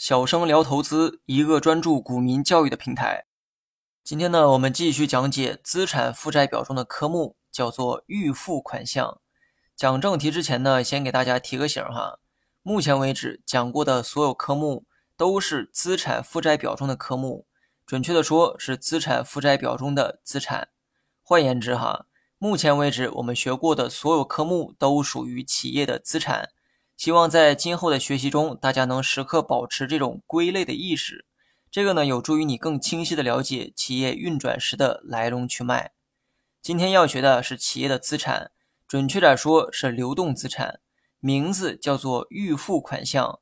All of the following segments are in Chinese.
小生聊投资，一个专注股民教育的平台。今天呢，我们继续讲解资产负债表中的科目，叫做预付款项。讲正题之前呢，先给大家提个醒哈。目前为止讲过的所有科目都是资产负债表中的科目，准确的说是资产负债表中的资产。换言之哈，目前为止我们学过的所有科目都属于企业的资产。希望在今后的学习中，大家能时刻保持这种归类的意识。这个呢，有助于你更清晰的了解企业运转时的来龙去脉。今天要学的是企业的资产，准确点说是流动资产，名字叫做预付款项。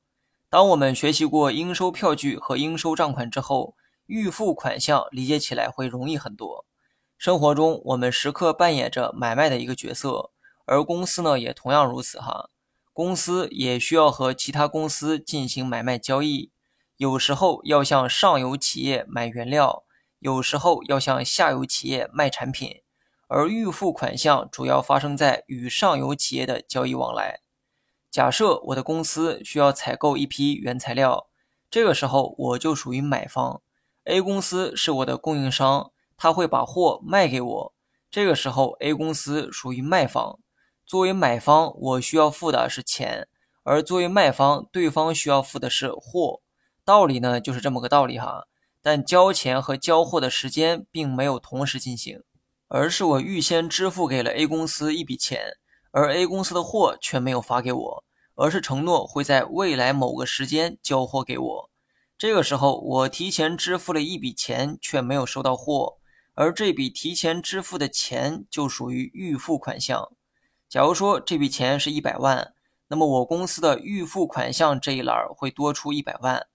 当我们学习过应收票据和应收账款之后，预付款项理解起来会容易很多。生活中，我们时刻扮演着买卖的一个角色，而公司呢，也同样如此哈。公司也需要和其他公司进行买卖交易，有时候要向上游企业买原料，有时候要向下游企业卖产品，而预付款项主要发生在与上游企业的交易往来。假设我的公司需要采购一批原材料，这个时候我就属于买方，A 公司是我的供应商，他会把货卖给我，这个时候 A 公司属于卖方。作为买方，我需要付的是钱，而作为卖方，对方需要付的是货。道理呢，就是这么个道理哈。但交钱和交货的时间并没有同时进行，而是我预先支付给了 A 公司一笔钱，而 A 公司的货却没有发给我，而是承诺会在未来某个时间交货给我。这个时候，我提前支付了一笔钱，却没有收到货，而这笔提前支付的钱就属于预付款项。假如说这笔钱是一百万，那么我公司的预付款项这一栏会多出一百万。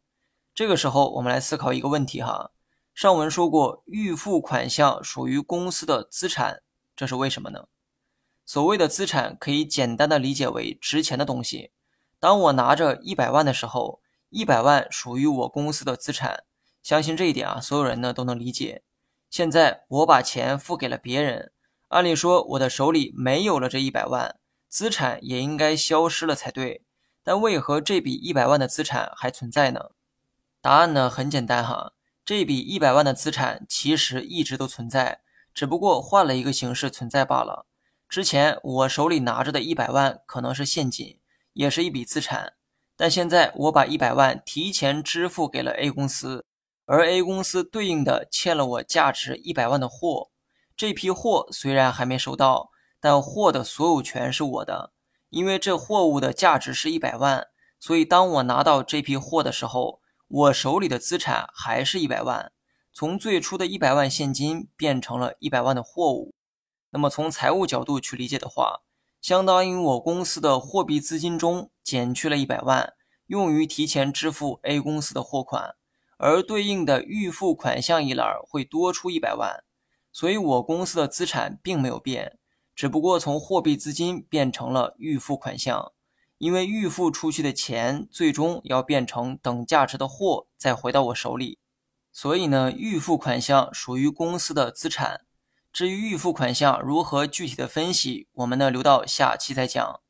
这个时候，我们来思考一个问题哈。上文说过，预付款项属于公司的资产，这是为什么呢？所谓的资产可以简单的理解为值钱的东西。当我拿着一百万的时候，一百万属于我公司的资产，相信这一点啊，所有人呢都能理解。现在我把钱付给了别人。按理说，我的手里没有了这一百万，资产也应该消失了才对。但为何这笔一百万的资产还存在呢？答案呢很简单哈，这笔一百万的资产其实一直都存在，只不过换了一个形式存在罢了。之前我手里拿着的一百万可能是现金，也是一笔资产，但现在我把一百万提前支付给了 A 公司，而 A 公司对应的欠了我价值一百万的货。这批货虽然还没收到，但货的所有权是我的，因为这货物的价值是一百万，所以当我拿到这批货的时候，我手里的资产还是一百万，从最初的一百万现金变成了一百万的货物。那么从财务角度去理解的话，相当于我公司的货币资金中减去了一百万，用于提前支付 A 公司的货款，而对应的预付款项一栏会多出一百万。所以，我公司的资产并没有变，只不过从货币资金变成了预付款项。因为预付出去的钱最终要变成等价值的货，再回到我手里。所以呢，预付款项属于公司的资产。至于预付款项如何具体的分析，我们呢留到下期再讲。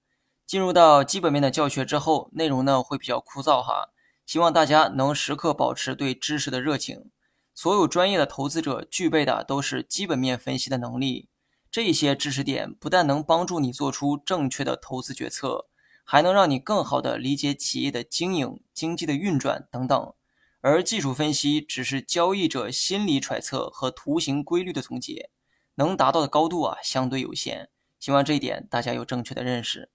进入到基本面的教学之后，内容呢会比较枯燥哈，希望大家能时刻保持对知识的热情。所有专业的投资者具备的都是基本面分析的能力，这些知识点不但能帮助你做出正确的投资决策，还能让你更好的理解企业的经营、经济的运转等等。而技术分析只是交易者心理揣测和图形规律的总结，能达到的高度啊相对有限。希望这一点大家有正确的认识。